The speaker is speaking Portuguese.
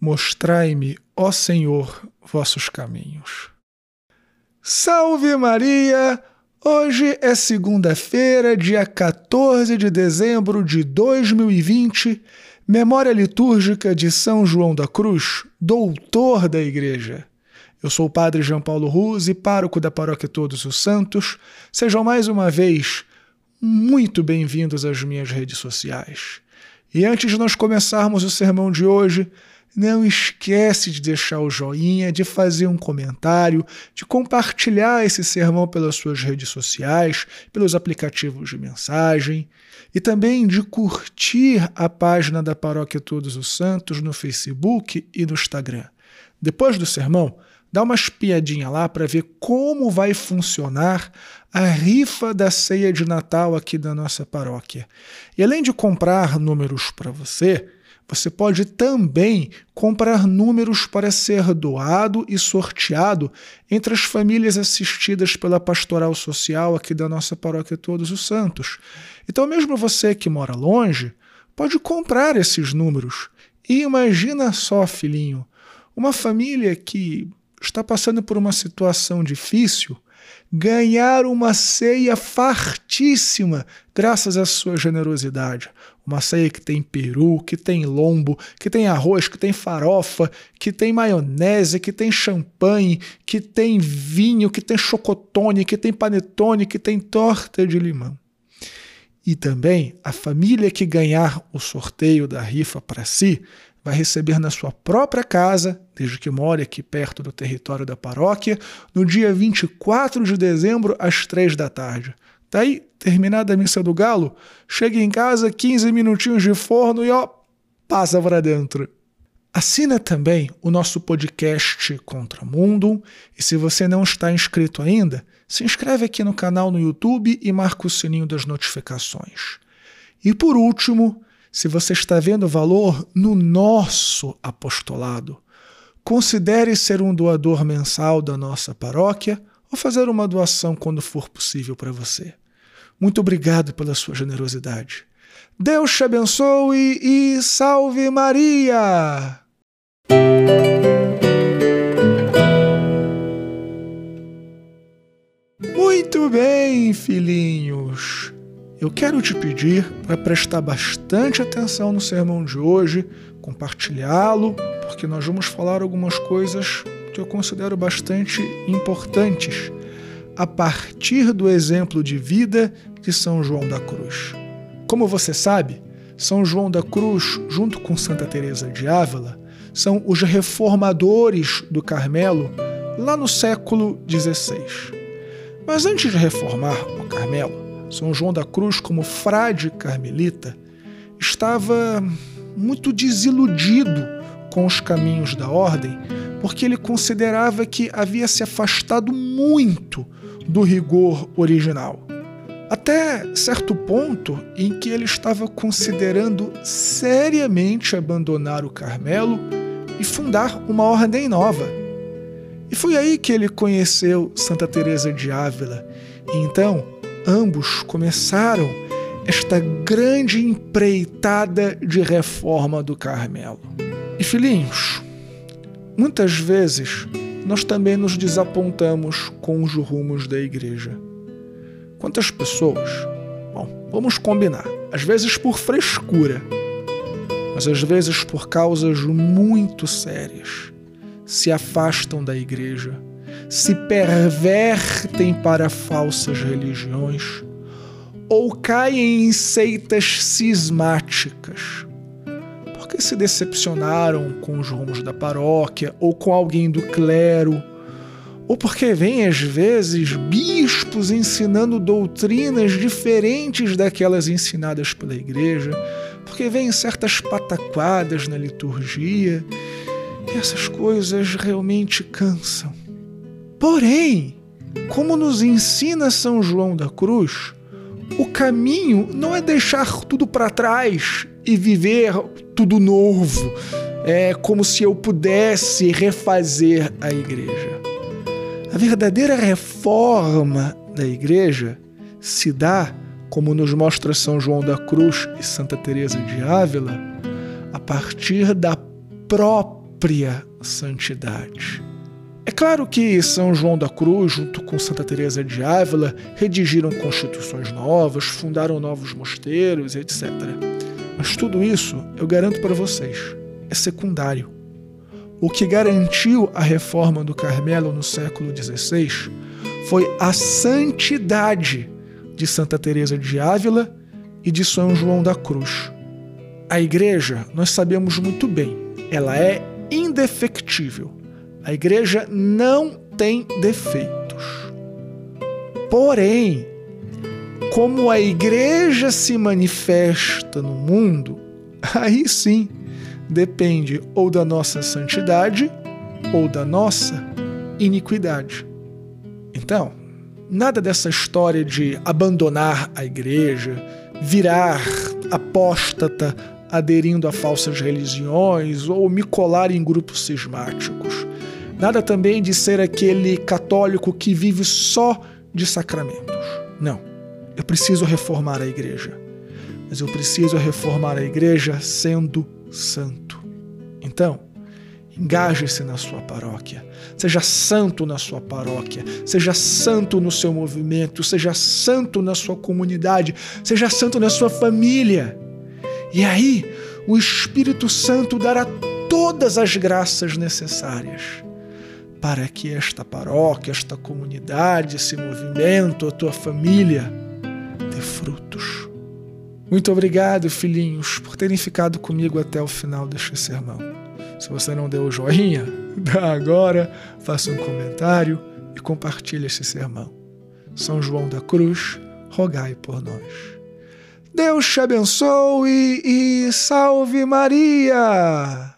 Mostrai-me, ó Senhor, vossos caminhos. Salve Maria! Hoje é segunda-feira, dia 14 de dezembro de 2020, memória litúrgica de São João da Cruz, doutor da Igreja. Eu sou o Padre João Paulo Ruse, pároco da Paróquia Todos os Santos. Sejam mais uma vez muito bem-vindos às minhas redes sociais. E antes de nós começarmos o sermão de hoje, não esquece de deixar o joinha, de fazer um comentário, de compartilhar esse sermão pelas suas redes sociais, pelos aplicativos de mensagem e também de curtir a página da Paróquia Todos os Santos no Facebook e no Instagram. Depois do sermão, dá uma espiadinha lá para ver como vai funcionar a rifa da ceia de Natal aqui da nossa paróquia. E além de comprar números para você, você pode também comprar números para ser doado e sorteado entre as famílias assistidas pela pastoral social aqui da nossa paróquia Todos os Santos. Então, mesmo você que mora longe, pode comprar esses números. E imagina só, filhinho, uma família que está passando por uma situação difícil ganhar uma ceia fartíssima graças à sua generosidade. Uma ceia que tem peru, que tem lombo, que tem arroz, que tem farofa, que tem maionese, que tem champanhe, que tem vinho, que tem chocotone, que tem panetone, que tem torta de limão. E também a família que ganhar o sorteio da rifa para si vai receber na sua própria casa, desde que more aqui perto do território da paróquia, no dia 24 de dezembro, às três da tarde. Daí, terminada a missa do galo, chegue em casa, 15 minutinhos de forno e ó, passa para dentro. Assina também o nosso podcast Contra Mundo e se você não está inscrito ainda, se inscreve aqui no canal no YouTube e marca o sininho das notificações. E por último, se você está vendo valor no nosso apostolado. Considere ser um doador mensal da nossa paróquia ou fazer uma doação quando for possível para você. Muito obrigado pela sua generosidade. Deus te abençoe e salve Maria! Muito bem, filhinhos. Eu quero te pedir para prestar bastante atenção no sermão de hoje, compartilhá-lo, porque nós vamos falar algumas coisas que eu considero bastante importantes a partir do exemplo de vida de São João da Cruz. Como você sabe, São João da Cruz, junto com Santa Teresa de Ávila, são os reformadores do Carmelo lá no século XVI. Mas antes de reformar o Carmelo, são João da Cruz, como frade carmelita, estava muito desiludido com os caminhos da ordem, porque ele considerava que havia se afastado muito do rigor original. Até certo ponto em que ele estava considerando seriamente abandonar o Carmelo e fundar uma ordem nova. E foi aí que ele conheceu Santa Teresa de Ávila. E então ambos começaram esta grande empreitada de reforma do Carmelo. E filhinhos, muitas vezes nós também nos desapontamos com os rumos da igreja. Quantas pessoas? Bom, vamos combinar. Às vezes por frescura, mas às vezes por causas muito sérias, se afastam da igreja se pervertem para falsas religiões ou caem em seitas cismáticas, porque se decepcionaram com os rumos da paróquia ou com alguém do clero, ou porque vêm às vezes bispos ensinando doutrinas diferentes daquelas ensinadas pela igreja, porque vêm certas pataquadas na liturgia, e essas coisas realmente cansam. Porém, como nos ensina São João da Cruz, o caminho não é deixar tudo para trás e viver tudo novo, é como se eu pudesse refazer a igreja. A verdadeira reforma da igreja se dá, como nos mostra São João da Cruz e Santa Teresa de Ávila, a partir da própria santidade. É claro que São João da Cruz, junto com Santa Teresa de Ávila, redigiram constituições novas, fundaram novos mosteiros, etc. Mas tudo isso, eu garanto para vocês, é secundário. O que garantiu a reforma do Carmelo no século XVI foi a santidade de Santa Teresa de Ávila e de São João da Cruz. A igreja, nós sabemos muito bem, ela é indefectível. A igreja não tem defeitos. Porém, como a igreja se manifesta no mundo, aí sim depende ou da nossa santidade ou da nossa iniquidade. Então, nada dessa história de abandonar a igreja, virar apóstata aderindo a falsas religiões ou me colar em grupos cismáticos. Nada também de ser aquele católico que vive só de sacramentos. Não. Eu preciso reformar a igreja. Mas eu preciso reformar a igreja sendo santo. Então, engaje-se na sua paróquia. Seja santo na sua paróquia. Seja santo no seu movimento. Seja santo na sua comunidade. Seja santo na sua família. E aí, o Espírito Santo dará todas as graças necessárias para que esta paróquia, esta comunidade, esse movimento, a tua família dê frutos. Muito obrigado, filhinhos, por terem ficado comigo até o final deste sermão. Se você não deu o joinha, dá agora, faça um comentário e compartilhe este sermão. São João da Cruz, rogai por nós. Deus te abençoe e salve Maria!